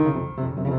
Música